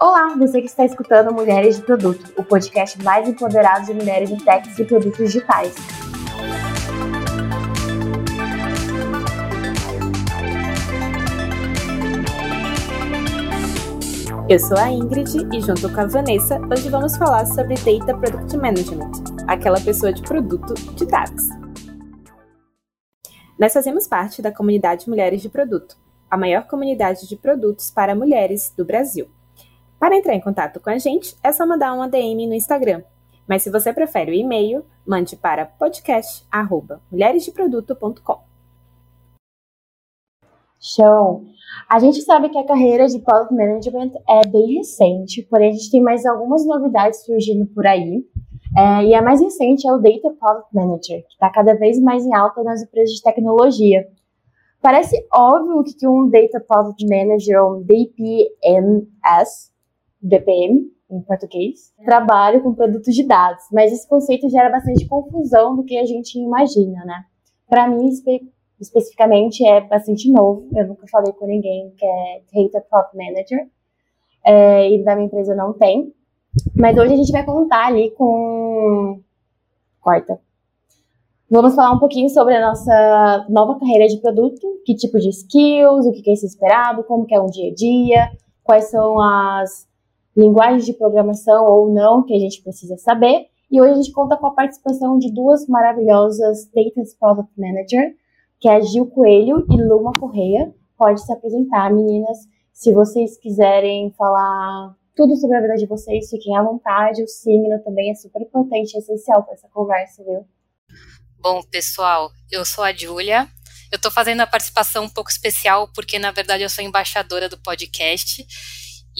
Olá, você que está escutando Mulheres de Produto, o podcast mais empoderado de mulheres em techs e produtos digitais. Eu sou a Ingrid e junto com a Vanessa, hoje vamos falar sobre Data Product Management, aquela pessoa de produto de dados. Nós fazemos parte da comunidade Mulheres de Produto, a maior comunidade de produtos para mulheres do Brasil. Para entrar em contato com a gente, é só mandar uma DM no Instagram. Mas se você prefere o e-mail, mande para podcast@mulheresdeproduto.com. Show! A gente sabe que a carreira de Product Management é bem recente, porém a gente tem mais algumas novidades surgindo por aí. É, e a mais recente é o Data Product Manager, que está cada vez mais em alta nas empresas de tecnologia. Parece óbvio que um Data Product Manager, ou um DPMS, DPM em português, trabalha com produtos de dados, mas esse conceito gera bastante confusão do que a gente imagina, né? Para mim, especificamente é bastante novo. Eu nunca falei com ninguém que é Data Product Manager. É, e da minha empresa não tem. Mas hoje a gente vai contar ali com. Corta. Vamos falar um pouquinho sobre a nossa nova carreira de produto, que tipo de skills, o que é esperado, como que é um dia a dia, quais são as linguagens de programação ou não que a gente precisa saber. E hoje a gente conta com a participação de duas maravilhosas Data Product Manager, que é a Gil Coelho e Luma Correia. Pode se apresentar, meninas. Se vocês quiserem falar tudo sobre a vida de vocês, fiquem à vontade. O signo também é super importante, é essencial para essa conversa, viu? Bom, pessoal, eu sou a Júlia. Eu estou fazendo a participação um pouco especial porque, na verdade, eu sou embaixadora do podcast.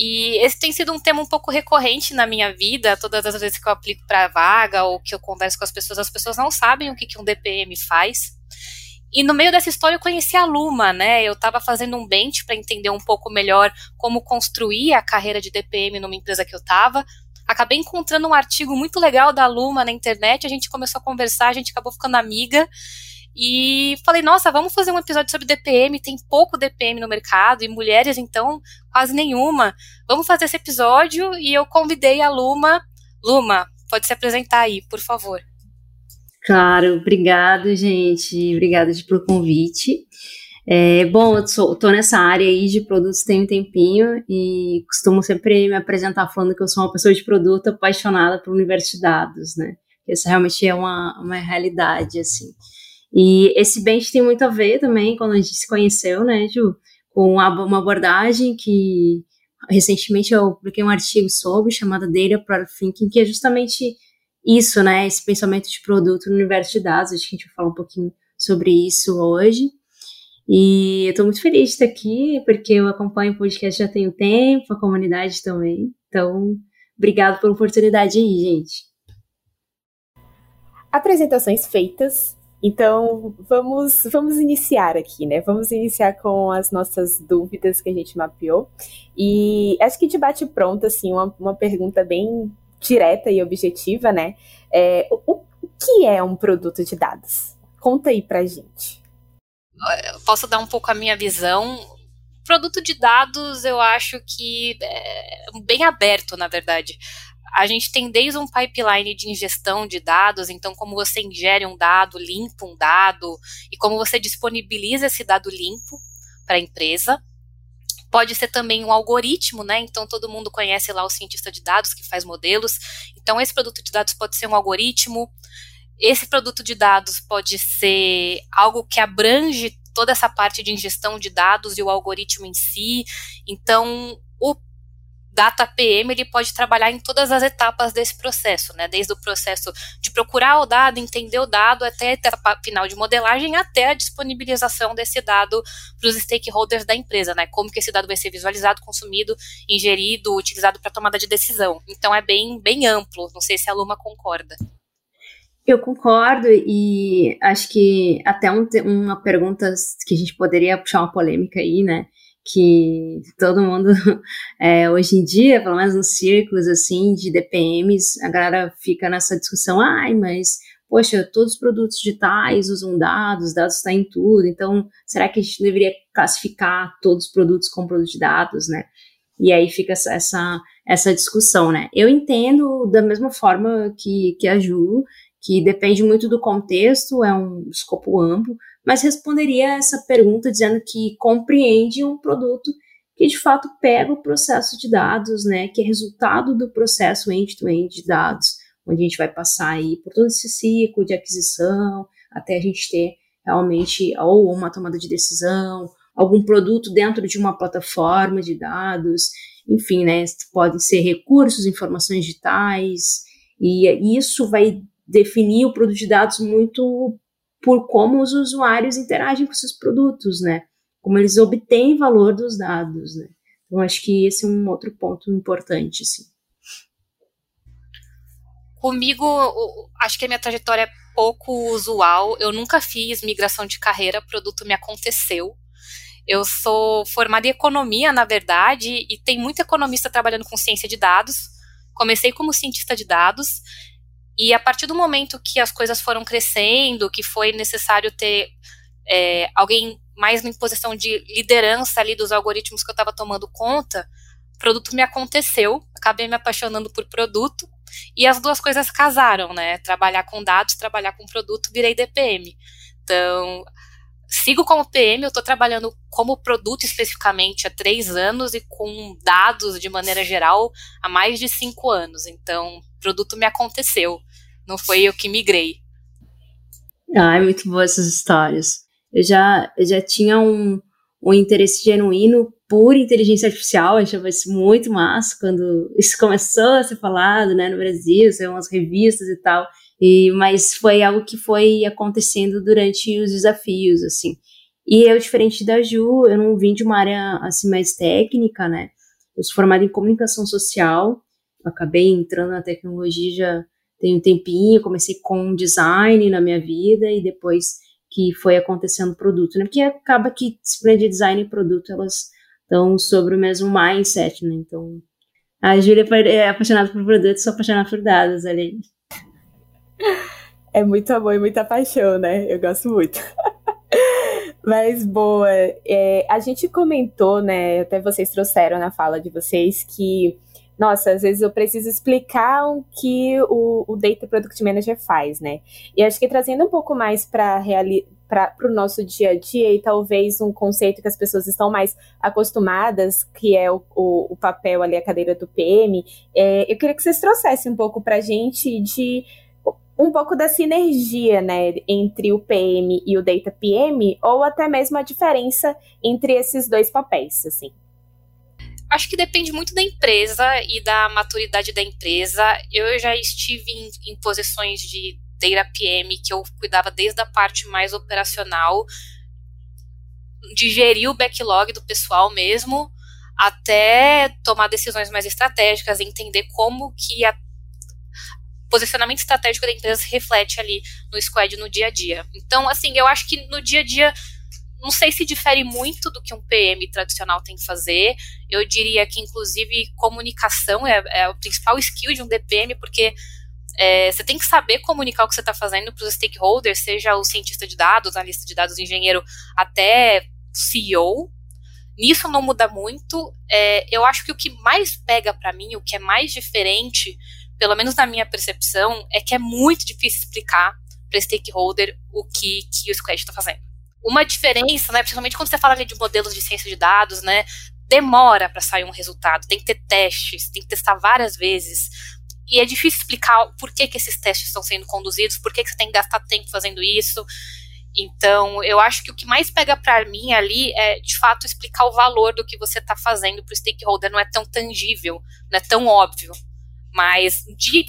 E esse tem sido um tema um pouco recorrente na minha vida. Todas as vezes que eu aplico para vaga ou que eu converso com as pessoas, as pessoas não sabem o que, que um DPM faz. E no meio dessa história eu conheci a Luma, né? Eu estava fazendo um bench para entender um pouco melhor como construir a carreira de DPM numa empresa que eu estava. Acabei encontrando um artigo muito legal da Luma na internet, a gente começou a conversar, a gente acabou ficando amiga. E falei, nossa, vamos fazer um episódio sobre DPM, tem pouco DPM no mercado, e mulheres, então, quase nenhuma. Vamos fazer esse episódio, e eu convidei a Luma. Luma, pode se apresentar aí, por favor. Claro, obrigado, gente. Obrigada pelo convite. É, bom, eu sou, tô nessa área aí de produtos tem um tempinho e costumo sempre me apresentar falando que eu sou uma pessoa de produto apaixonada por universo de dados, né? Essa realmente é uma, uma realidade, assim. E esse bench tem muito a ver também, quando a gente se conheceu, né, Ju, com uma abordagem que recentemente eu publiquei um artigo sobre, chamado Data Product Thinking, que é justamente isso, né, esse pensamento de produto no universo de dados. Acho que a gente vai falar um pouquinho sobre isso hoje. E eu estou muito feliz de estar aqui, porque eu acompanho o podcast já tem um tempo, a comunidade também. Então, obrigado pela oportunidade aí, gente. Apresentações feitas, então, vamos, vamos iniciar aqui, né? Vamos iniciar com as nossas dúvidas que a gente mapeou. E acho que de bate pronto, assim, uma, uma pergunta bem direta e objetiva, né? É, o, o que é um produto de dados? Conta aí pra gente. Eu posso dar um pouco a minha visão. Produto de dados, eu acho que é bem aberto, na verdade a gente tem desde um pipeline de ingestão de dados, então como você ingere um dado, limpa um dado e como você disponibiliza esse dado limpo para a empresa. Pode ser também um algoritmo, né? Então todo mundo conhece lá o cientista de dados que faz modelos. Então esse produto de dados pode ser um algoritmo. Esse produto de dados pode ser algo que abrange toda essa parte de ingestão de dados e o algoritmo em si. Então, o Data PM ele pode trabalhar em todas as etapas desse processo, né? Desde o processo de procurar o dado, entender o dado, até a etapa final de modelagem, até a disponibilização desse dado para os stakeholders da empresa, né? Como que esse dado vai ser visualizado, consumido, ingerido, utilizado para tomada de decisão. Então é bem, bem amplo. Não sei se a Luma concorda. Eu concordo e acho que até um, uma pergunta que a gente poderia puxar uma polêmica aí, né? Que todo mundo, é, hoje em dia, pelo menos nos círculos assim de DPMs, a galera fica nessa discussão, ai, mas poxa, todos os produtos digitais usam dados, dados estão em tudo, então será que a gente deveria classificar todos os produtos como produtos de dados, né? E aí fica essa, essa, essa discussão, né? Eu entendo da mesma forma que, que a Ju, que depende muito do contexto, é um escopo amplo, mas responderia essa pergunta dizendo que compreende um produto que de fato pega o processo de dados, né, que é resultado do processo end-to-end -end de dados, onde a gente vai passar aí por todo esse ciclo de aquisição, até a gente ter realmente ou uma tomada de decisão, algum produto dentro de uma plataforma de dados, enfim, né, podem ser recursos, informações digitais, e isso vai definir o produto de dados muito por como os usuários interagem com esses produtos, né, como eles obtêm valor dos dados, né. Então, acho que esse é um outro ponto importante, sim. Comigo, acho que a minha trajetória é pouco usual. Eu nunca fiz migração de carreira, produto me aconteceu. Eu sou formada em economia, na verdade, e tem muito economista trabalhando com ciência de dados. Comecei como cientista de dados, e a partir do momento que as coisas foram crescendo, que foi necessário ter é, alguém mais em posição de liderança ali dos algoritmos que eu estava tomando conta, o produto me aconteceu, acabei me apaixonando por produto, e as duas coisas casaram, né? Trabalhar com dados, trabalhar com produto, virei DPM. Então, sigo como PM, eu estou trabalhando como produto especificamente há três anos e com dados de maneira geral há mais de cinco anos. Então, produto me aconteceu, não foi eu que migrei. Ah, é muito boa essas histórias. Eu já, eu já tinha um, um interesse genuíno por inteligência artificial, eu achava isso muito massa quando isso começou a ser falado, né, no Brasil, saiu umas revistas e tal, e, mas foi algo que foi acontecendo durante os desafios, assim. E eu, diferente da Ju, eu não vim de uma área, assim, mais técnica, né, eu sou formada em comunicação social, acabei entrando na tecnologia já tem um tempinho, comecei com design na minha vida e depois que foi acontecendo produto, né? Porque acaba que disciplina de design e produto, elas estão sobre o mesmo mindset, né? Então, a Júlia é apaixonada por produtos, sou apaixonada por dados ali. É muito amor e muita paixão, né? Eu gosto muito. Mas boa, é, a gente comentou, né? Até vocês trouxeram na fala de vocês que nossa, às vezes eu preciso explicar o que o, o Data Product Manager faz, né? E acho que trazendo um pouco mais para o nosso dia a dia e talvez um conceito que as pessoas estão mais acostumadas, que é o, o, o papel ali, a cadeira do PM, é, eu queria que vocês trouxessem um pouco para a gente de um pouco da sinergia, né, entre o PM e o Data PM, ou até mesmo a diferença entre esses dois papéis, assim. Acho que depende muito da empresa e da maturidade da empresa. Eu já estive em, em posições de Data PM que eu cuidava desde a parte mais operacional, de gerir o backlog do pessoal mesmo, até tomar decisões mais estratégicas, entender como que a posicionamento estratégico da empresa se reflete ali no squad no dia a dia. Então, assim, eu acho que no dia a dia não sei se difere muito do que um PM tradicional tem que fazer. Eu diria que, inclusive, comunicação é, é o principal skill de um DPM, porque é, você tem que saber comunicar o que você está fazendo para os stakeholders, seja o cientista de dados, analista de dados, engenheiro, até CEO. Nisso não muda muito. É, eu acho que o que mais pega para mim, o que é mais diferente, pelo menos na minha percepção, é que é muito difícil explicar para stakeholder o que, que o Squad está fazendo uma diferença, né, principalmente quando você fala ali de modelos de ciência de dados, né, demora para sair um resultado, tem que ter testes, tem que testar várias vezes. E é difícil explicar por que, que esses testes estão sendo conduzidos, por que, que você tem que gastar tempo fazendo isso. Então, eu acho que o que mais pega para mim ali é, de fato, explicar o valor do que você está fazendo para o stakeholder. Não é tão tangível, não é tão óbvio. Mas de,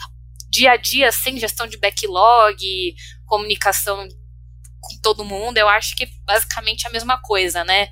dia a dia, sem gestão de backlog, comunicação com todo mundo, eu acho que é basicamente a mesma coisa, né?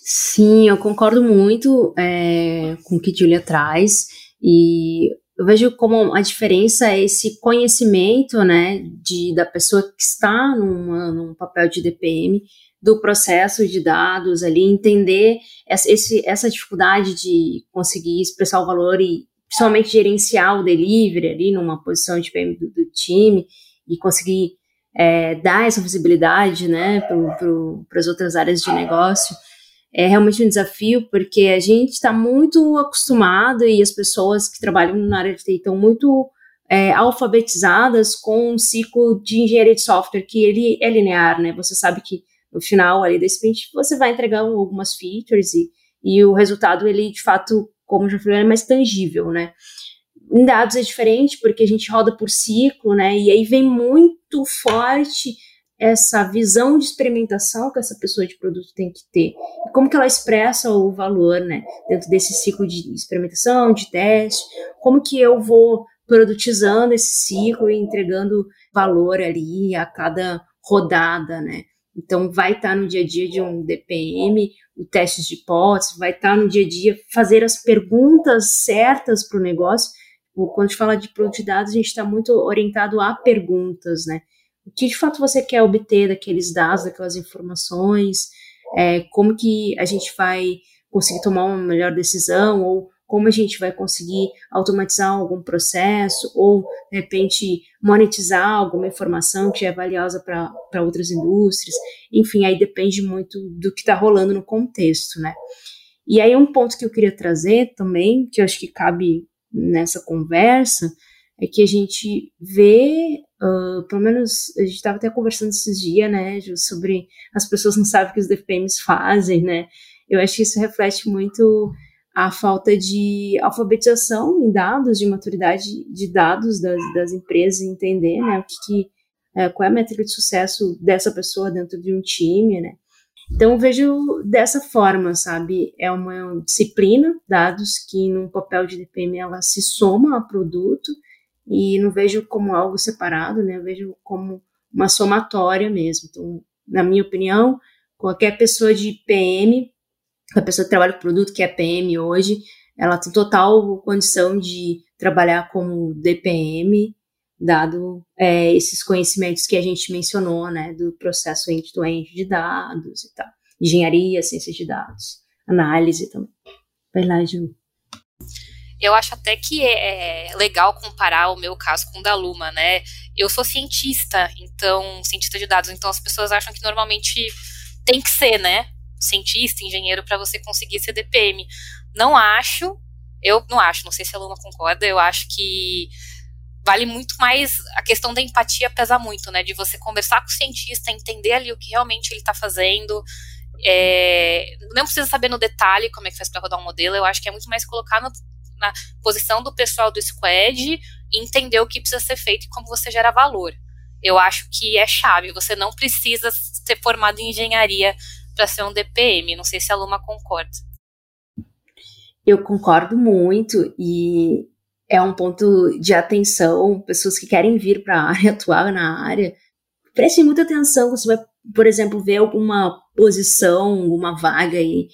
Sim, eu concordo muito é, com o que Julia traz e eu vejo como a diferença é esse conhecimento, né, de, da pessoa que está numa, num papel de DPM, do processo de dados ali, entender essa, esse, essa dificuldade de conseguir expressar o valor e principalmente gerenciar o delivery ali numa posição de PM do, do time e conseguir é, dar essa visibilidade né, para as outras áreas de negócio. é realmente um desafio, porque a gente está muito acostumado e as pessoas que trabalham na área de TI estão muito é, alfabetizadas com um ciclo de engenharia de software que ele é linear, né? Você sabe que no final ali desse sprint você vai entregar algumas features e, e o resultado ele de fato, como já falei, é mais tangível, né? Em dados é diferente porque a gente roda por ciclo, né? E aí vem muito forte essa visão de experimentação que essa pessoa de produto tem que ter. Como que ela expressa o valor, né? Dentro desse ciclo de experimentação, de teste, como que eu vou produtizando esse ciclo e entregando valor ali a cada rodada, né? Então, vai estar no dia a dia de um DPM, o teste de hipótese, vai estar no dia a dia fazer as perguntas certas para o negócio. Quando a gente fala de produto de dados, a gente está muito orientado a perguntas, né? o que de fato você quer obter daqueles dados, daquelas informações, é, como que a gente vai conseguir tomar uma melhor decisão, ou como a gente vai conseguir automatizar algum processo, ou, de repente, monetizar alguma informação que é valiosa para outras indústrias. Enfim, aí depende muito do que está rolando no contexto, né? E aí um ponto que eu queria trazer também, que eu acho que cabe nessa conversa, é que a gente vê Uh, pelo menos a gente estava até conversando esses dias, né, sobre as pessoas não sabem o que os DPMs fazem, né? Eu acho que isso reflete muito a falta de alfabetização em dados, de maturidade de dados das, das empresas, entender, né, o que, que é, qual é a métrica de sucesso dessa pessoa dentro de um time, né? Então, vejo dessa forma, sabe? É uma disciplina, dados que num papel de DPM ela se soma ao produto, e não vejo como algo separado, né? Eu vejo como uma somatória mesmo. Então, na minha opinião, qualquer pessoa de PM, a pessoa que trabalha com produto que é PM hoje, ela tem total condição de trabalhar como DPM, dado é, esses conhecimentos que a gente mencionou, né, do processo end-to-end de dados e tal, engenharia, ciência de dados, análise também. Vai lá, Ju. Eu acho até que é, é legal comparar o meu caso com o da Luma, né? Eu sou cientista, então, cientista de dados, então as pessoas acham que normalmente tem que ser, né? Cientista, engenheiro, para você conseguir ser DPM. Não acho, eu não acho, não sei se a Luma concorda, eu acho que vale muito mais a questão da empatia pesa muito, né? De você conversar com o cientista, entender ali o que realmente ele está fazendo. É, não precisa saber no detalhe como é que faz para rodar um modelo, eu acho que é muito mais colocar no, na posição do pessoal do squad e entender o que precisa ser feito e como você gera valor. Eu acho que é chave. Você não precisa ser formado em engenharia para ser um DPM. Não sei se a Luma concorda. Eu concordo muito e é um ponto de atenção. Pessoas que querem vir para a área, atuar na área, prestem muita atenção. Você vai, por exemplo, ver alguma posição, alguma vaga aí,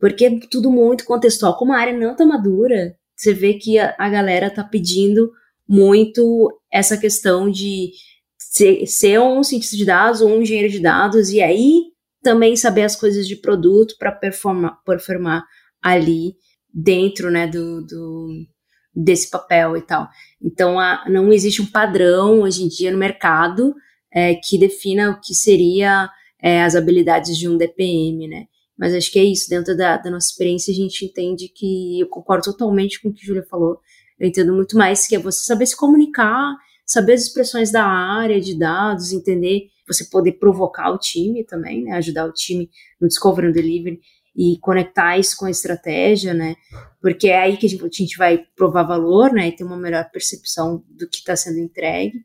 porque é tudo muito contextual. Como a área não está madura, você vê que a, a galera tá pedindo muito essa questão de ser, ser, um cientista de dados ou um engenheiro de dados e aí também saber as coisas de produto para performar, performar ali dentro né, do, do, desse papel e tal. Então, a, não existe um padrão hoje em dia no mercado é, que defina o que seria é, as habilidades de um DPM, né? Mas acho que é isso, dentro da, da nossa experiência, a gente entende que eu concordo totalmente com o que a Julia falou. Eu entendo muito mais que é você saber se comunicar, saber as expressões da área de dados, entender, você poder provocar o time também, né? Ajudar o time no Discovery and Delivery e conectar isso com a estratégia, né? Porque é aí que a gente, a gente vai provar valor, né? E ter uma melhor percepção do que está sendo entregue.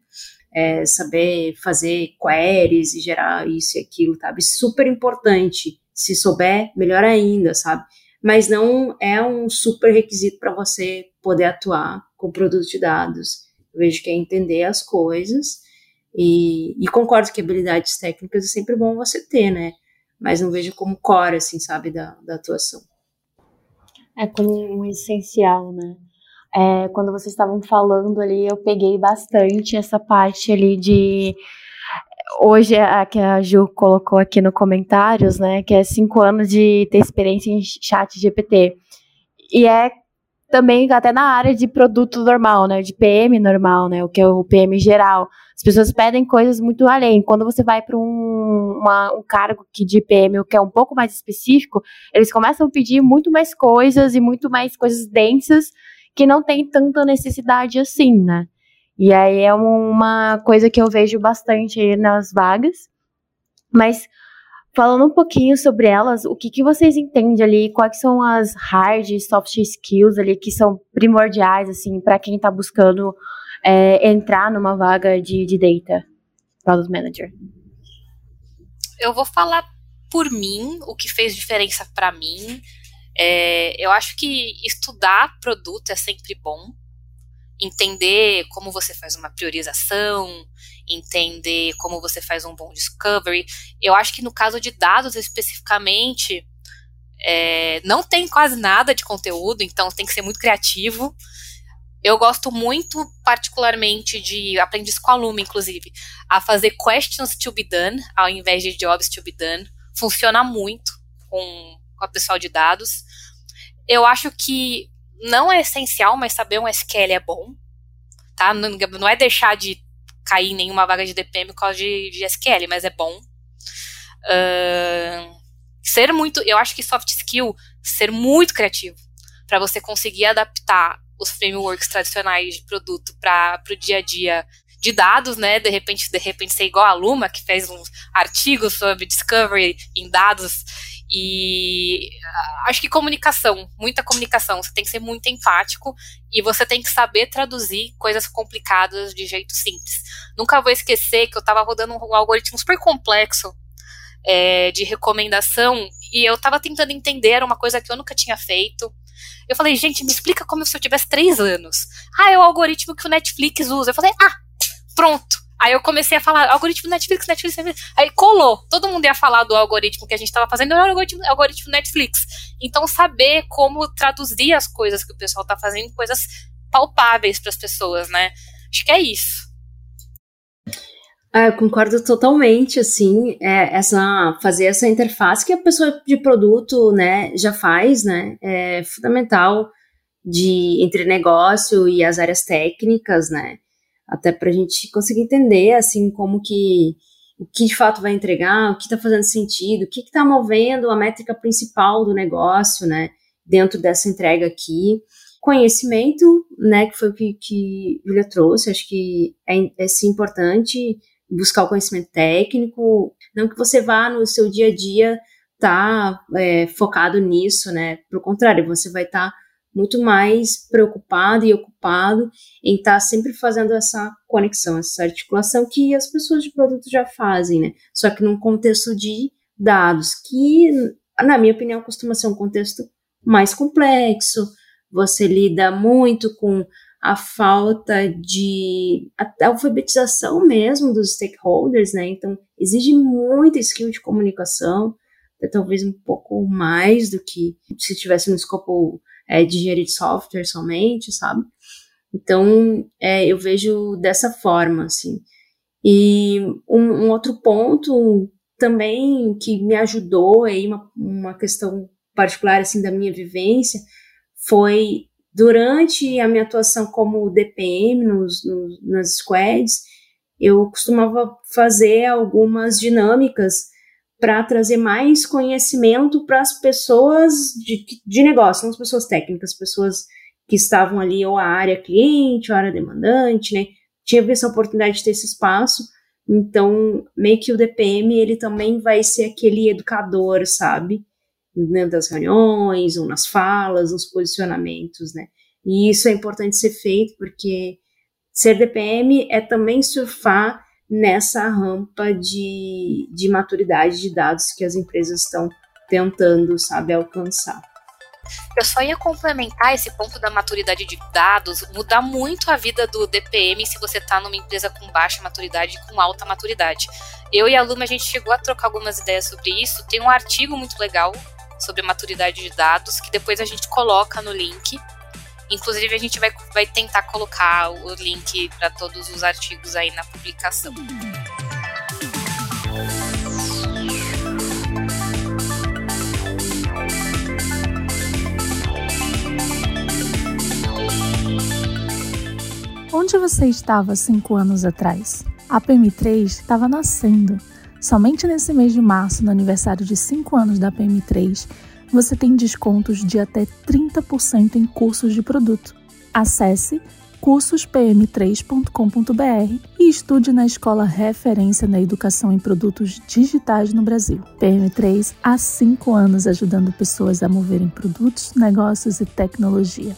É, saber fazer queries e gerar isso e aquilo, sabe? Super importante se souber, melhor ainda, sabe? Mas não é um super requisito para você poder atuar com produto de dados. Eu vejo que é entender as coisas e, e concordo que habilidades técnicas é sempre bom você ter, né? Mas não vejo como core, assim, sabe, da, da atuação. É como um essencial, né? É, quando vocês estavam falando ali, eu peguei bastante essa parte ali de hoje a que a Ju colocou aqui no comentários, né, que é cinco anos de ter experiência em chat GPT. E é também até na área de produto normal, né? De PM normal, né? O que é o PM geral. As pessoas pedem coisas muito além. Quando você vai para um, um cargo que de PM que é um pouco mais específico, eles começam a pedir muito mais coisas e muito mais coisas densas que não tem tanta necessidade assim, né? E aí é uma coisa que eu vejo bastante nas vagas. Mas falando um pouquinho sobre elas, o que, que vocês entendem ali? Quais são as hard e soft skills ali que são primordiais, assim, para quem está buscando é, entrar numa vaga de, de data product manager? Eu vou falar por mim, o que fez diferença para mim. É, eu acho que estudar produto é sempre bom. Entender como você faz uma priorização, entender como você faz um bom discovery. Eu acho que no caso de dados especificamente, é, não tem quase nada de conteúdo, então tem que ser muito criativo. Eu gosto muito, particularmente, de aprendi isso com aluno, inclusive, a fazer questions to be done ao invés de jobs to be done. Funciona muito com, com o pessoal de dados. Eu acho que não é essencial, mas saber um SQL é bom. Tá? Não, não é deixar de cair em nenhuma vaga de DPM por causa de, de SQL, mas é bom. Uh, ser muito, eu acho que soft skill, ser muito criativo, para você conseguir adaptar os frameworks tradicionais de produto para o dia a dia de dados, né? De repente, de repente ser igual a Luma, que fez um artigo sobre discovery em dados e ah, acho que comunicação, muita comunicação. Você tem que ser muito empático e você tem que saber traduzir coisas complicadas de jeito simples. Nunca vou esquecer que eu estava rodando um algoritmo super complexo é, de recomendação e eu estava tentando entender, era uma coisa que eu nunca tinha feito. Eu falei, gente, me explica como se eu tivesse três anos. Ah, é o algoritmo que o Netflix usa. Eu falei, ah, pronto Aí eu comecei a falar algoritmo Netflix, Netflix, Netflix. Aí colou. Todo mundo ia falar do algoritmo que a gente estava fazendo, era o algoritmo, algoritmo Netflix. Então, saber como traduzir as coisas que o pessoal está fazendo, coisas palpáveis para as pessoas, né? Acho que é isso. Ah, eu concordo totalmente, assim, é, essa, fazer essa interface que a pessoa de produto, né, já faz, né, é fundamental de, entre negócio e as áreas técnicas, né, até para a gente conseguir entender, assim, como que o que de fato vai entregar, o que está fazendo sentido, o que está movendo a métrica principal do negócio, né, dentro dessa entrega aqui. Conhecimento, né, que foi o que, que Julia trouxe, acho que é, é sim importante buscar o conhecimento técnico, não que você vá no seu dia a dia tá é, focado nisso, né, pelo contrário, você vai estar tá muito mais preocupado e ocupado em estar tá sempre fazendo essa conexão, essa articulação que as pessoas de produto já fazem, né? Só que num contexto de dados, que, na minha opinião, costuma ser um contexto mais complexo. Você lida muito com a falta de alfabetização mesmo dos stakeholders, né? Então, exige muita skill de comunicação, talvez um pouco mais do que se tivesse no escopo é, de engenharia de software somente, sabe? Então, é, eu vejo dessa forma, assim. E um, um, outro ponto também que me ajudou aí, uma, uma questão particular, assim, da minha vivência, foi durante a minha atuação como DPM nos, nos, nas squads, eu costumava fazer algumas dinâmicas para trazer mais conhecimento para as pessoas de, de negócio, não as pessoas técnicas, pessoas que estavam ali, ou a área cliente, ou a área demandante, né? Tinha essa oportunidade de ter esse espaço. Então, meio que o DPM, ele também vai ser aquele educador, sabe? Dentro das reuniões, ou nas falas, nos posicionamentos, né? E isso é importante ser feito, porque ser DPM é também surfar nessa rampa de, de maturidade de dados que as empresas estão tentando, sabe, alcançar. Eu só ia complementar esse ponto da maturidade de dados, mudar muito a vida do DPM se você está numa empresa com baixa maturidade e com alta maturidade. Eu e a Luma, a gente chegou a trocar algumas ideias sobre isso. Tem um artigo muito legal sobre maturidade de dados que depois a gente coloca no link Inclusive, a gente vai, vai tentar colocar o link para todos os artigos aí na publicação. Onde você estava cinco anos atrás? A PM3 estava nascendo. Somente nesse mês de março, no aniversário de 5 anos da PM3, você tem descontos de até 30% em cursos de produto. Acesse cursospm3.com.br e estude na escola referência na educação em produtos digitais no Brasil. PM3 há 5 anos ajudando pessoas a moverem produtos, negócios e tecnologia.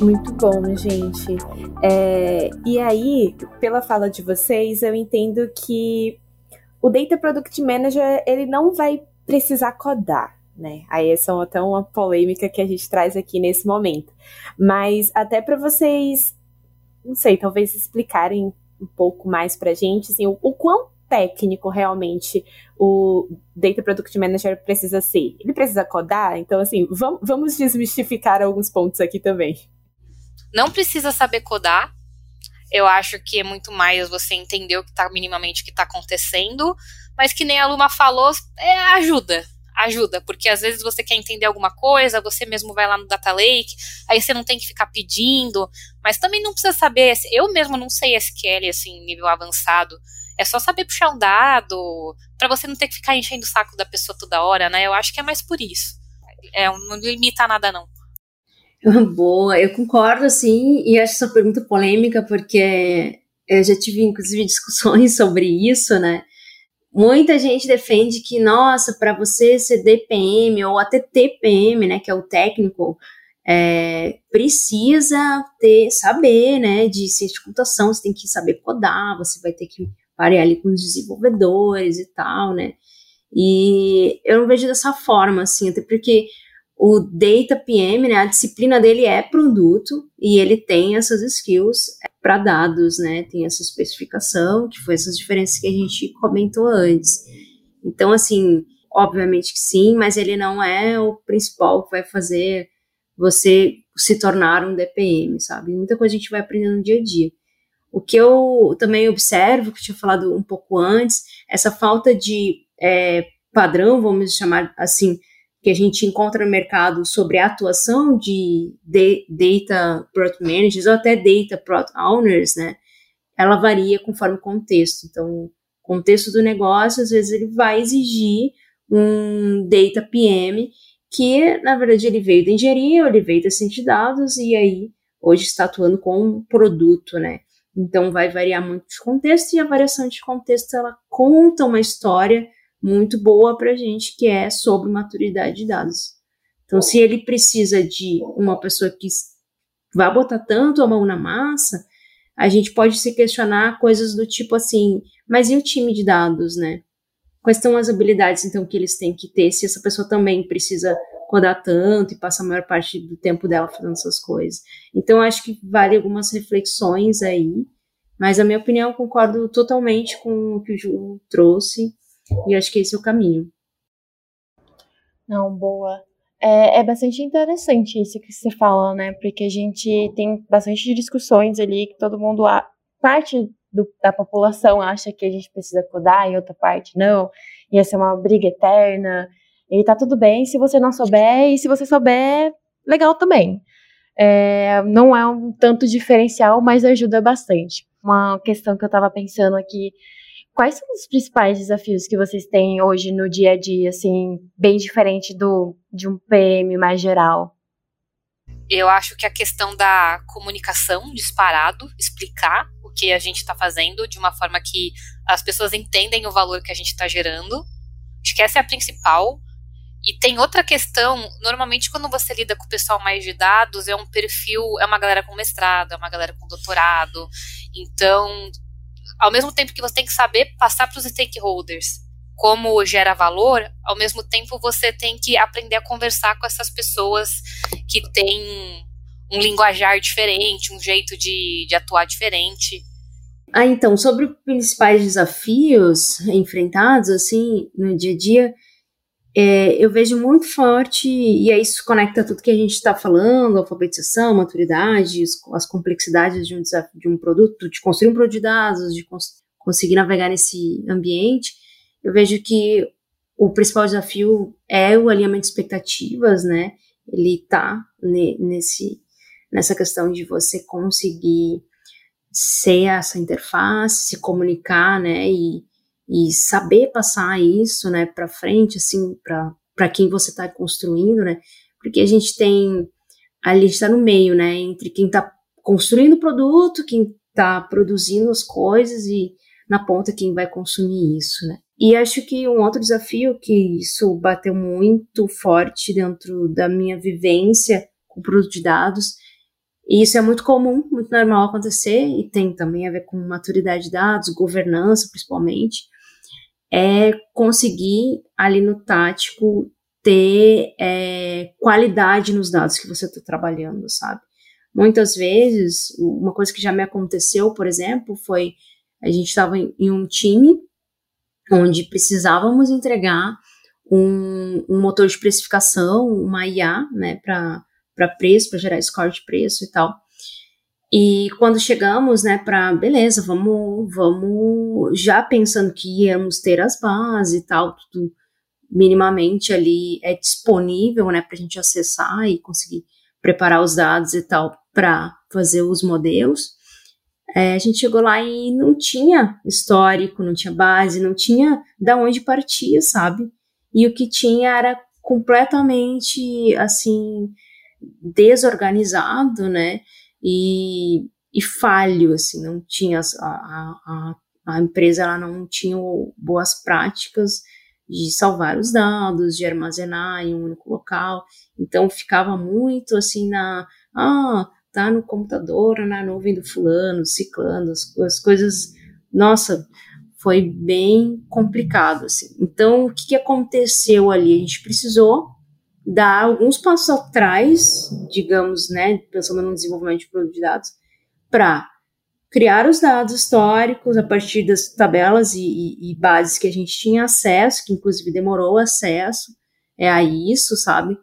Muito bom, gente. É, e aí, pela fala de vocês, eu entendo que o Data Product Manager ele não vai precisar codar, né? Aí essa é até uma polêmica que a gente traz aqui nesse momento. Mas até para vocês, não sei, talvez explicarem um pouco mais para a gente, assim, o, o quão técnico realmente o Data Product Manager precisa ser. Ele precisa codar? Então, assim, vamos, vamos desmistificar alguns pontos aqui também. Não precisa saber codar. Eu acho que é muito mais você entender o que tá minimamente o que está acontecendo, mas que nem a Luma falou, é, ajuda. Ajuda, porque às vezes você quer entender alguma coisa, você mesmo vai lá no Data Lake, aí você não tem que ficar pedindo, mas também não precisa saber. Eu mesmo não sei SQL assim, nível avançado. É só saber puxar um dado, para você não ter que ficar enchendo o saco da pessoa toda hora, né? Eu acho que é mais por isso. É, não limita nada, não. Boa, eu concordo, assim, e acho essa pergunta polêmica, porque eu já tive, inclusive, discussões sobre isso, né? Muita gente defende que, nossa, para você ser DPM ou até TPM, né, que é o técnico, é, precisa ter, saber, né, de ciência de computação, você tem que saber codar, você vai ter que parear ali com os desenvolvedores e tal, né? E eu não vejo dessa forma, assim, até porque o Data PM, né, a disciplina dele é produto e ele tem essas skills para dados, né, tem essa especificação, que foi essas diferenças que a gente comentou antes. Então, assim, obviamente que sim, mas ele não é o principal que vai fazer você se tornar um DPM, sabe? Muita coisa a gente vai aprendendo no dia a dia. O que eu também observo, que eu tinha falado um pouco antes, essa falta de é, padrão, vamos chamar assim, que a gente encontra no mercado sobre a atuação de, de Data Product Managers ou até Data Product Owners, né, ela varia conforme o contexto. Então, o contexto do negócio, às vezes, ele vai exigir um Data PM que, na verdade, ele veio da engenharia, ele veio da ciência de dados e aí hoje está atuando com um produto, né. Então, vai variar muito de contexto e a variação de contexto, ela conta uma história muito boa para a gente, que é sobre maturidade de dados. Então, se ele precisa de uma pessoa que vá botar tanto a mão na massa, a gente pode se questionar coisas do tipo assim, mas e o time de dados, né? Quais são as habilidades, então, que eles têm que ter, se essa pessoa também precisa codar tanto e passa a maior parte do tempo dela fazendo essas coisas. Então, acho que vale algumas reflexões aí, mas, a minha opinião, concordo totalmente com o que o Ju trouxe. E acho que esse é o caminho. Não, boa. É, é bastante interessante isso que você fala, né? Porque a gente tem bastante discussões ali que todo mundo, parte do, da população acha que a gente precisa codar e outra parte não. Ia ser uma briga eterna. E tá tudo bem se você não souber, e se você souber, legal também. É, não é um tanto diferencial, mas ajuda bastante. Uma questão que eu tava pensando aqui Quais são os principais desafios que vocês têm hoje no dia a dia, assim, bem diferente do de um PM mais geral? Eu acho que a questão da comunicação disparado, explicar o que a gente está fazendo de uma forma que as pessoas entendem o valor que a gente está gerando. Acho que essa é a principal. E tem outra questão, normalmente quando você lida com o pessoal mais de dados, é um perfil, é uma galera com mestrado, é uma galera com doutorado. Então, ao mesmo tempo que você tem que saber passar para os stakeholders como gera valor, ao mesmo tempo você tem que aprender a conversar com essas pessoas que têm um linguajar diferente, um jeito de, de atuar diferente. Ah, então, sobre os principais desafios enfrentados, assim, no dia a dia, é, eu vejo muito forte, e aí isso conecta tudo que a gente está falando, alfabetização, maturidade, as complexidades de um, de um produto, de construir um produto de dados, de cons conseguir navegar nesse ambiente, eu vejo que o principal desafio é o alinhamento de expectativas, né? Ele tá nesse, nessa questão de você conseguir ser essa interface, se comunicar, né? E, e saber passar isso, né, para frente, assim, para quem você está construindo, né? Porque a gente tem ali está no meio, né, entre quem está construindo o produto, quem está produzindo as coisas e na ponta quem vai consumir isso, né? E acho que um outro desafio que isso bateu muito forte dentro da minha vivência com produto de dados, e isso é muito comum, muito normal acontecer, e tem também a ver com maturidade de dados, governança principalmente, é conseguir ali no tático ter é, qualidade nos dados que você está trabalhando, sabe? Muitas vezes, uma coisa que já me aconteceu, por exemplo, foi a gente estava em, um time onde precisávamos entregar um, um motor de precificação, uma IA, né, para preço, para gerar score de preço e tal. E quando chegamos, né, para beleza, vamos, vamos já pensando que íamos ter as bases e tal, tudo minimamente ali é disponível, né, para a gente acessar e conseguir preparar os dados e tal para fazer os modelos. É, a gente chegou lá e não tinha histórico, não tinha base, não tinha da onde partir, sabe? E o que tinha era completamente assim desorganizado, né? E, e falho, assim, não tinha a, a, a empresa ela não tinha boas práticas de salvar os dados, de armazenar em um único local, então ficava muito assim na, ah, tá no computador, na nuvem do fulano, ciclando, as, as coisas, nossa, foi bem complicado, assim. Então, o que, que aconteceu ali? A gente precisou dar alguns passos atrás, digamos, né, pensando no desenvolvimento de produto de dados, para criar os dados históricos a partir das tabelas e, e, e, bases que a gente tinha acesso, que inclusive demorou acesso é, a isso, sabe?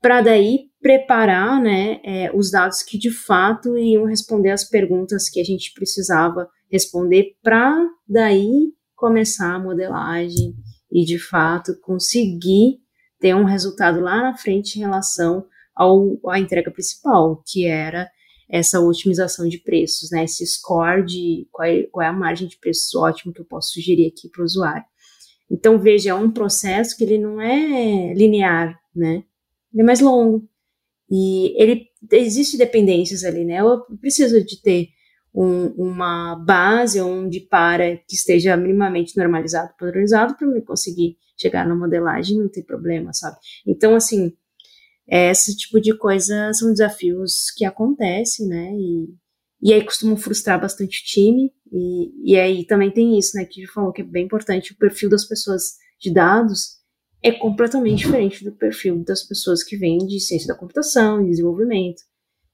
Para daí preparar né, é, os dados que de fato iam responder as perguntas que a gente precisava responder para daí começar a modelagem e de fato conseguir ter um resultado lá na frente em relação ao, à entrega principal, que era essa otimização de preços, né? Esse score de qual é, qual é a margem de preços ótimo que eu posso sugerir aqui para o usuário. Então, veja, é um processo que ele não é linear, né? Ele é mais longo. E ele existe dependências ali, né? Eu preciso de ter um, uma base onde para que esteja minimamente normalizado, padronizado, para me conseguir chegar na modelagem não tem problema, sabe? Então, assim, esse tipo de coisa são desafios que acontecem, né? E, e aí costumam frustrar bastante o time. E, e aí também tem isso, né? Que falou que é bem importante, o perfil das pessoas de dados é completamente diferente do perfil das pessoas que vêm de ciência da computação, de desenvolvimento.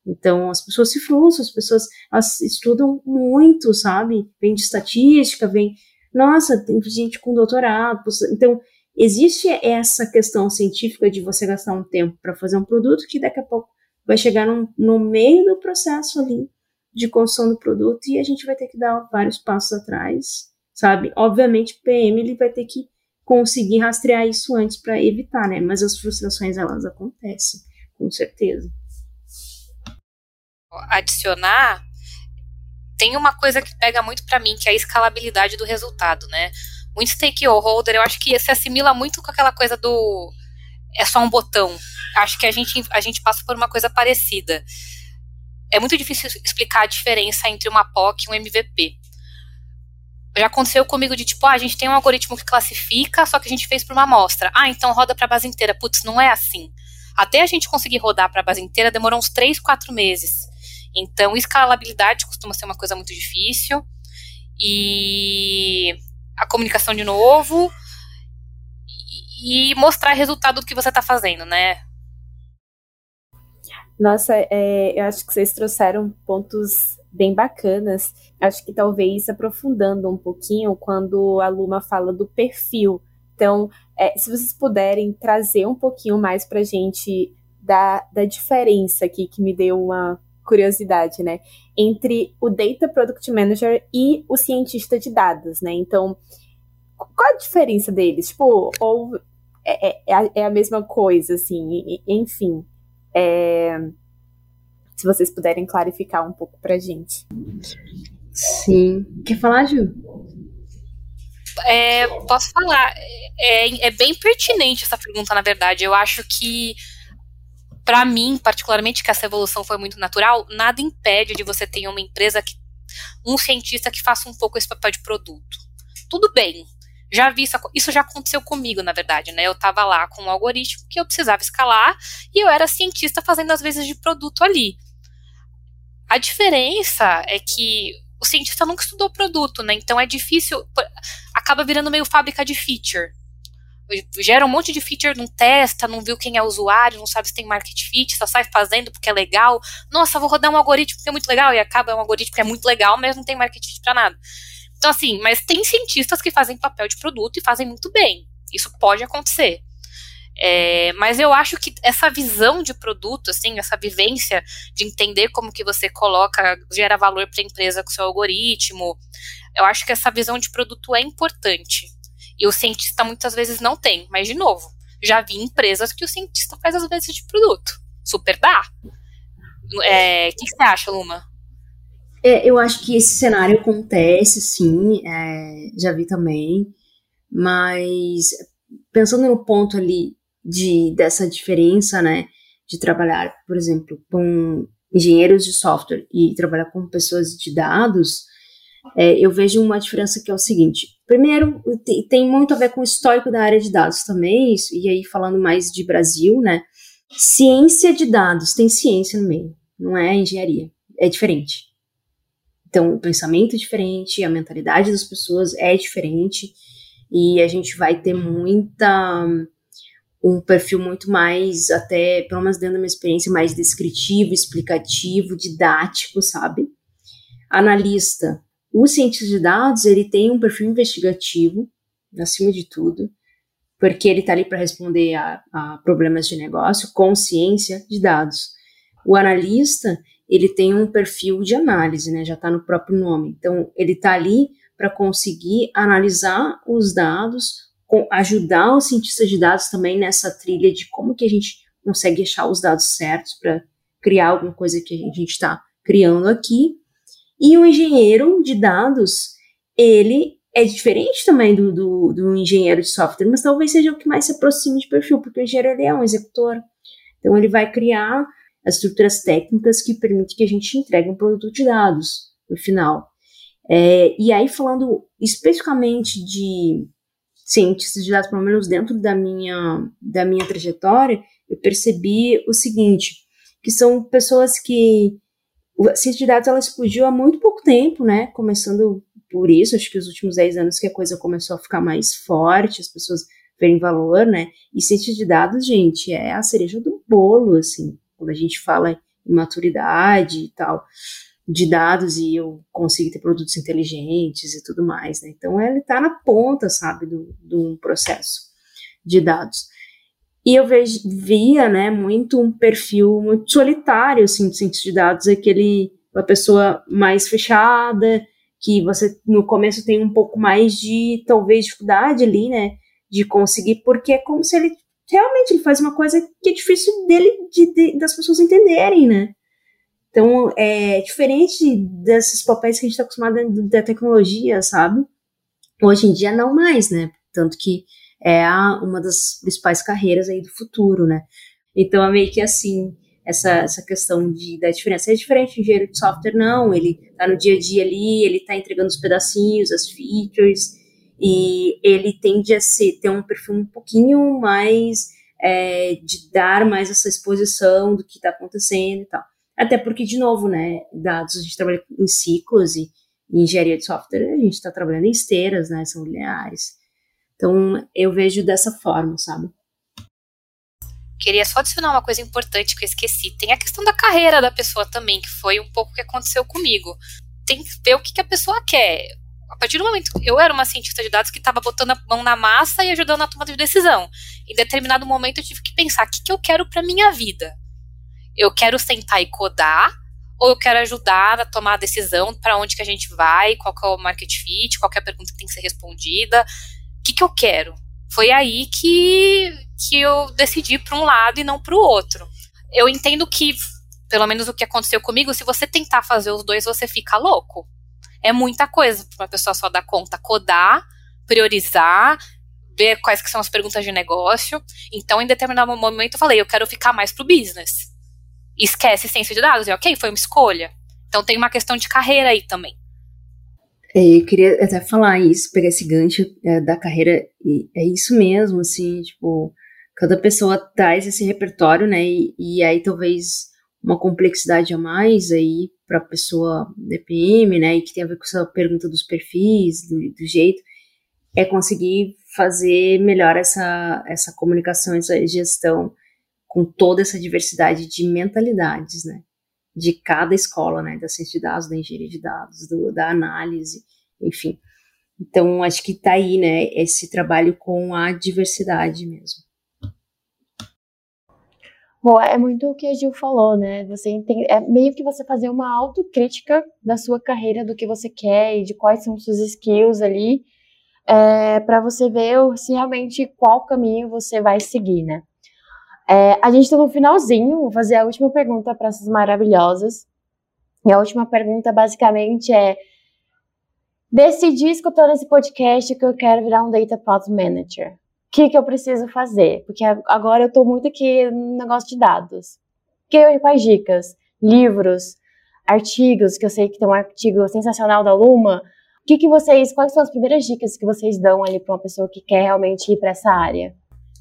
Então, as pessoas se frustram, as pessoas elas estudam muito, sabe? Vem de estatística, vem. Nossa, tem gente com doutorado. Então, existe essa questão científica de você gastar um tempo para fazer um produto que daqui a pouco vai chegar num, no meio do processo ali de construção do produto e a gente vai ter que dar vários passos atrás, sabe? Obviamente, PM ele vai ter que conseguir rastrear isso antes para evitar, né? Mas as frustrações elas acontecem, com certeza adicionar, tem uma coisa que pega muito para mim, que é a escalabilidade do resultado, né? Muito stakeholder, eu acho que se assimila muito com aquela coisa do é só um botão. Acho que a gente, a gente passa por uma coisa parecida. É muito difícil explicar a diferença entre uma POC e um MVP. Já aconteceu comigo de tipo, ah, a gente tem um algoritmo que classifica, só que a gente fez para uma amostra. Ah, então roda para a base inteira. Putz, não é assim. Até a gente conseguir rodar para a base inteira demorou uns 3, 4 meses. Então, escalabilidade costuma ser uma coisa muito difícil. E a comunicação de novo. E mostrar resultado do que você está fazendo, né? Nossa, é, eu acho que vocês trouxeram pontos bem bacanas. Acho que talvez aprofundando um pouquinho quando a Luma fala do perfil. Então, é, se vocês puderem trazer um pouquinho mais para a gente da, da diferença aqui, que me deu uma, curiosidade, né? Entre o Data Product Manager e o cientista de dados, né? Então, qual a diferença deles? Tipo, ou é, é, é, é a mesma coisa, assim, enfim. É, se vocês puderem clarificar um pouco pra gente. Sim. Quer falar, Ju? É, posso falar. É, é bem pertinente essa pergunta, na verdade. Eu acho que, para mim, particularmente, que essa evolução foi muito natural, nada impede de você ter uma empresa que. um cientista que faça um pouco esse papel de produto. Tudo bem. Já vi isso, isso já aconteceu comigo, na verdade, né? Eu estava lá com um algoritmo que eu precisava escalar e eu era cientista fazendo as vezes de produto ali. A diferença é que o cientista nunca estudou produto, né? Então é difícil, acaba virando meio fábrica de feature. Gera um monte de feature, não testa, não viu quem é o usuário, não sabe se tem market fit, só sai fazendo porque é legal. Nossa, vou rodar um algoritmo que é muito legal, e acaba um algoritmo que é muito legal, mas não tem market fit pra nada. Então, assim, mas tem cientistas que fazem papel de produto e fazem muito bem. Isso pode acontecer. É, mas eu acho que essa visão de produto, assim, essa vivência de entender como que você coloca, gera valor para a empresa com seu algoritmo, eu acho que essa visão de produto é importante. E o cientista muitas vezes não tem, mas de novo, já vi empresas que o cientista faz as vezes de produto. Super dá. É, o que você acha, Luma? É, eu acho que esse cenário acontece, sim, é, já vi também, mas pensando no ponto ali de, dessa diferença, né, de trabalhar, por exemplo, com engenheiros de software e trabalhar com pessoas de dados, é, eu vejo uma diferença que é o seguinte: primeiro, tem muito a ver com o histórico da área de dados também, e aí falando mais de Brasil, né? Ciência de dados, tem ciência no meio, não é engenharia, é diferente. Então, o pensamento é diferente, a mentalidade das pessoas é diferente, e a gente vai ter muita um perfil muito mais, até, pelo menos dentro da minha experiência, mais descritivo, explicativo, didático, sabe? Analista. O cientista de dados, ele tem um perfil investigativo, acima de tudo, porque ele está ali para responder a, a, problemas de negócio com ciência de dados. O analista, ele tem um perfil de análise, né? Já está no próprio nome. Então, ele está ali para conseguir analisar os dados, ajudar os cientistas de dados também nessa trilha de como que a gente consegue achar os dados certos para criar alguma coisa que a gente está criando aqui. E o engenheiro de dados, ele é diferente também do, do, do, engenheiro de software, mas talvez seja o que mais se aproxime de perfil, porque o engenheiro é um executor. Então ele vai criar as estruturas técnicas que permitem que a gente entregue um produto de dados no final. É, e aí, falando especificamente de cientistas de dados, pelo menos dentro da minha, da minha trajetória, eu percebi o seguinte, que são pessoas que a ciência de dados ela explodiu há muito pouco tempo, né? Começando por isso, acho que os últimos 10 anos que a coisa começou a ficar mais forte, as pessoas verem valor, né? E ciência de dados, gente, é a cereja do bolo, assim, quando a gente fala em maturidade e tal de dados e eu consigo ter produtos inteligentes e tudo mais, né? Então ele está na ponta, sabe, do, do processo de dados. E eu via, né, muito um perfil muito solitário, assim, de cientista de dados, aquele, uma pessoa mais fechada, que você no começo tem um pouco mais de, talvez, dificuldade ali, né, de conseguir, porque é como se ele, realmente, ele faz uma coisa que é difícil dele, de, de das pessoas entenderem, né. Então, é diferente desses papéis que a gente está acostumado da tecnologia, sabe? Hoje em dia, não mais, né? Tanto que é a, uma das principais carreiras aí do futuro, né? Então, é meio que assim, essa, essa questão de, da diferença. É diferente do engenheiro de software, não. Ele tá no dia a dia ali, ele tá entregando os pedacinhos, as features, e ele tende a ser, ter um perfil um pouquinho mais é, de dar mais essa exposição do que está acontecendo e tal. Até porque, de novo, né, dados, a gente trabalha em ciclos e em engenharia de software a gente está trabalhando em esteiras, né, são lineares. Então, eu vejo dessa forma, sabe? Queria só adicionar uma coisa importante que eu esqueci. Tem a questão da carreira da pessoa também, que foi um pouco o que aconteceu comigo. Tem que ver o que, que a pessoa quer. A partir do momento eu era uma cientista de dados que estava botando a mão na massa e ajudando na tomada de decisão. Em determinado momento eu tive que pensar o que, que eu quero para minha vida eu quero sentar e codar, ou eu quero ajudar a tomar a decisão para onde que a gente vai, qual é o market fit, qual é a pergunta que tem que ser respondida. Que, que eu quero? Foi aí que, que eu decidi para um lado e não para o outro. Eu entendo que, pelo menos o que aconteceu comigo, se você tentar fazer os dois, você fica louco. É muita coisa para uma pessoa só dar conta. Codar, priorizar, ver quais que são as perguntas de negócio. Então, em determinado momento, eu falei, eu quero ficar mais pro business. Esquece ciência de dados. Ok, foi uma escolha. Então, tem uma questão de carreira aí também. É, eu queria até falar isso, pegar esse gancho é, da carreira, é isso mesmo, assim, tipo, cada pessoa traz esse repertório, né, e, e aí talvez uma complexidade a mais aí para a pessoa DPM, né, e que tem a ver com essa pergunta dos perfis, do, do jeito, é conseguir fazer melhor essa, essa comunicação, essa gestão com toda essa diversidade de mentalidades, né? De cada escola, né? Da ciência de dados, da engenharia de dados, do, da análise, enfim. Então, acho que está aí, né? Esse trabalho com a diversidade mesmo. Bom, é muito o que a Gil falou, né? Você entende, é meio que você fazer uma autocrítica da sua carreira, do que você quer e de quais são os seus skills ali, é, para você ver se realmente qual caminho você vai seguir, né? É, a gente está no finalzinho, vou fazer a última pergunta para essas maravilhosas. E a última pergunta basicamente é: decidi escutando esse podcast que eu quero virar um Data Product Manager. O que, que eu preciso fazer? Porque agora eu estou muito aqui no negócio de dados. Que, quais dicas? Livros, artigos, que eu sei que tem um artigo sensacional da Luma, que, que vocês, quais são as primeiras dicas que vocês dão ali para uma pessoa que quer realmente ir para essa área?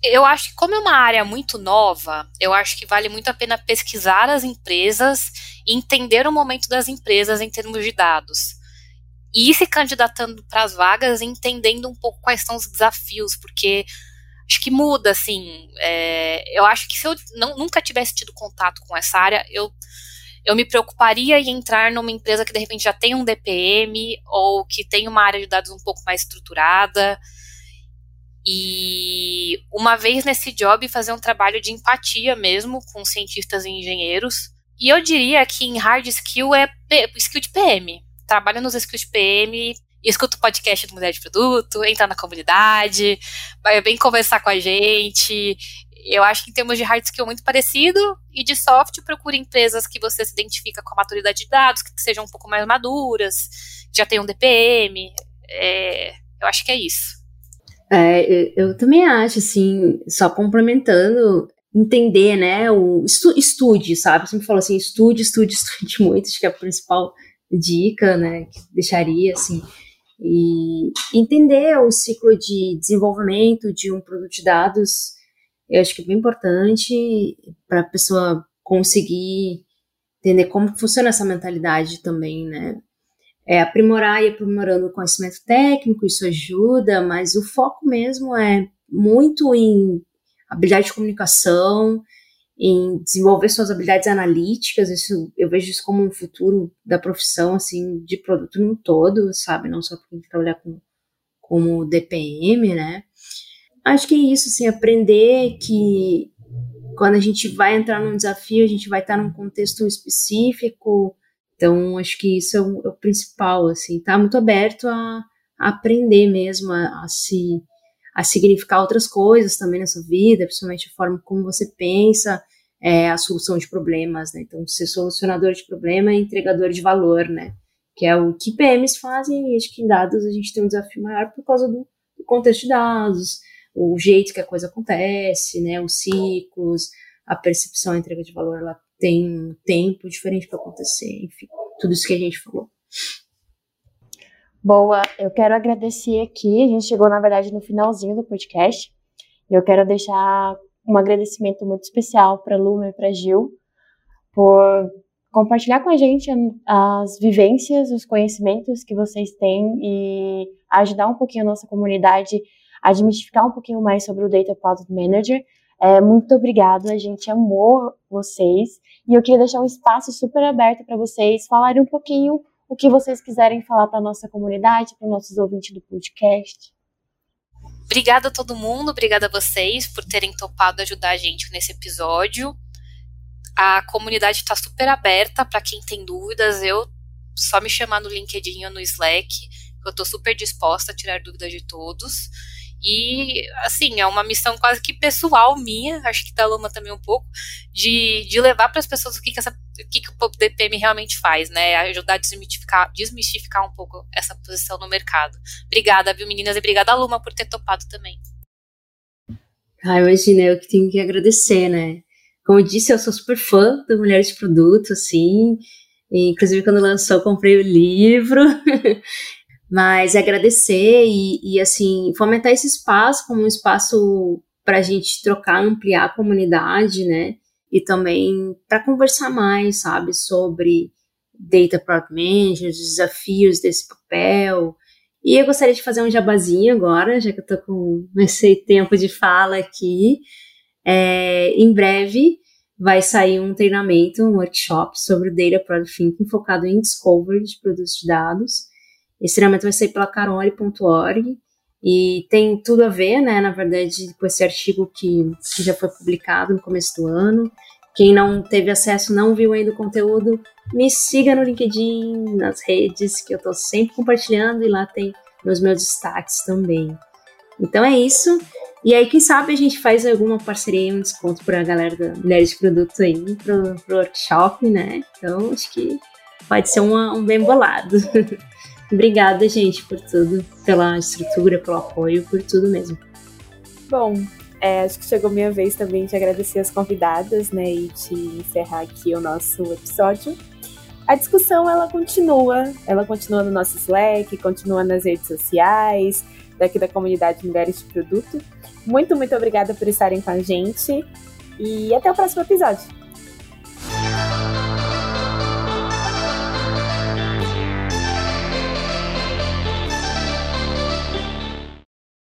Eu acho que como é uma área muito nova, eu acho que vale muito a pena pesquisar as empresas e entender o momento das empresas em termos de dados. E ir se candidatando para as vagas entendendo um pouco quais são os desafios, porque acho que muda, assim. É, eu acho que se eu não, nunca tivesse tido contato com essa área, eu eu me preocuparia em entrar numa empresa que de repente já tem um DPM ou que tem uma área de dados um pouco mais estruturada. E uma vez nesse job fazer um trabalho de empatia mesmo com cientistas e engenheiros. E eu diria que em hard skill é skill de PM. Trabalha nos skills de PM, escuta o podcast do Mulher de Produto, entra na comunidade, vai bem conversar com a gente, eu acho que em termos de hard skill muito parecido, e de soft, procure empresas que você se identifica com a maturidade de dados, que sejam um pouco mais maduras, já tenham DPM. É, eu acho que é isso. É, eu também acho, assim, só complementando, entender, né, o estu, estude, sabe? Eu sempre falo assim, estude, estude, estude muito, acho que é a principal dica, né, que deixaria, assim, e entender o ciclo de desenvolvimento de um produto de dados eu acho que é bem importante para a pessoa conseguir entender como funciona essa mentalidade também, né? É aprimorar e aprimorando o conhecimento técnico, isso ajuda, mas o foco mesmo é muito em habilidade de comunicação, em desenvolver suas habilidades analíticas, isso eu vejo isso como um futuro da profissão, assim, de produto no todo, sabe, não só para quem trabalhar com como DPM, né, Acho que é isso, assim, aprender que quando a gente vai entrar num desafio, a gente vai estar num contexto específico. Então, acho que isso é o, é o principal, assim, tá muito aberto a, a aprender mesmo, a, a, se a significar outras coisas também nessa vida, principalmente a forma como você pensa, é, a solução de problemas, né? Então, ser solucionador de problema e entregador de valor, né? Que é o que PMs fazem, e acho que em dados a gente tem um desafio maior por causa do, do contexto de dados, o jeito que a coisa acontece, né, os ciclos, a percepção, a entrega de valor, ela tem um tempo diferente para acontecer, enfim, tudo isso que a gente falou. Boa, eu quero agradecer aqui, a gente chegou na verdade no finalzinho do podcast, e eu quero deixar um agradecimento muito especial para Luma e para Gil por compartilhar com a gente as vivências, os conhecimentos que vocês têm e ajudar um pouquinho a nossa comunidade a desmistificar um pouquinho mais sobre o Data Product Manager. É, muito obrigada, a gente amou vocês e eu queria deixar um espaço super aberto para vocês falarem um pouquinho o que vocês quiserem falar para nossa comunidade, para os nossos ouvintes do podcast. Obrigada a todo mundo, obrigada a vocês por terem topado ajudar a gente nesse episódio. A comunidade está super aberta para quem tem dúvidas. Eu só me chamar no LinkedIn ou no Slack, eu estou super disposta a tirar dúvidas de todos. E, assim, é uma missão quase que pessoal minha, acho que da Luma também um pouco, de, de levar para as pessoas o que, que, essa, o que, que o DPM realmente faz, né? Ajudar a desmistificar, desmistificar um pouco essa posição no mercado. Obrigada, viu, meninas? E obrigada, Luma, por ter topado também. Ah, imagina, eu que tenho que agradecer, né? Como eu disse, eu sou super fã da Mulheres de Produto, assim. E, inclusive, quando lançou, comprei o livro. Mas agradecer e, e, assim, fomentar esse espaço como um espaço para a gente trocar, ampliar a comunidade, né? E também para conversar mais, sabe, sobre Data Product Management, os desafios desse papel. E eu gostaria de fazer um jabazinho agora, já que eu estou com esse tempo de fala aqui. É, em breve vai sair um treinamento, um workshop sobre o Data Product Thinking focado em discovery de produtos de dados. Esse treinamento vai sair pela carole.org e tem tudo a ver, né, na verdade, com esse artigo que, que já foi publicado no começo do ano. Quem não teve acesso, não viu ainda o conteúdo, me siga no LinkedIn, nas redes, que eu estou sempre compartilhando e lá tem nos meus destaques também. Então é isso. E aí, quem sabe a gente faz alguma parceria, um desconto para a galera da Mulheres de Produto aí, pro, pro workshop, né? Então, acho que pode ser uma, um bem bolado. Obrigada, gente, por tudo, pela estrutura, pelo apoio, por tudo mesmo. Bom, é, acho que chegou minha vez também de agradecer as convidadas, né, e de encerrar aqui o nosso episódio. A discussão ela continua, ela continua no nosso Slack, continua nas redes sociais, daqui da comunidade Mulheres de Produto. Muito, muito obrigada por estarem com a gente e até o próximo episódio.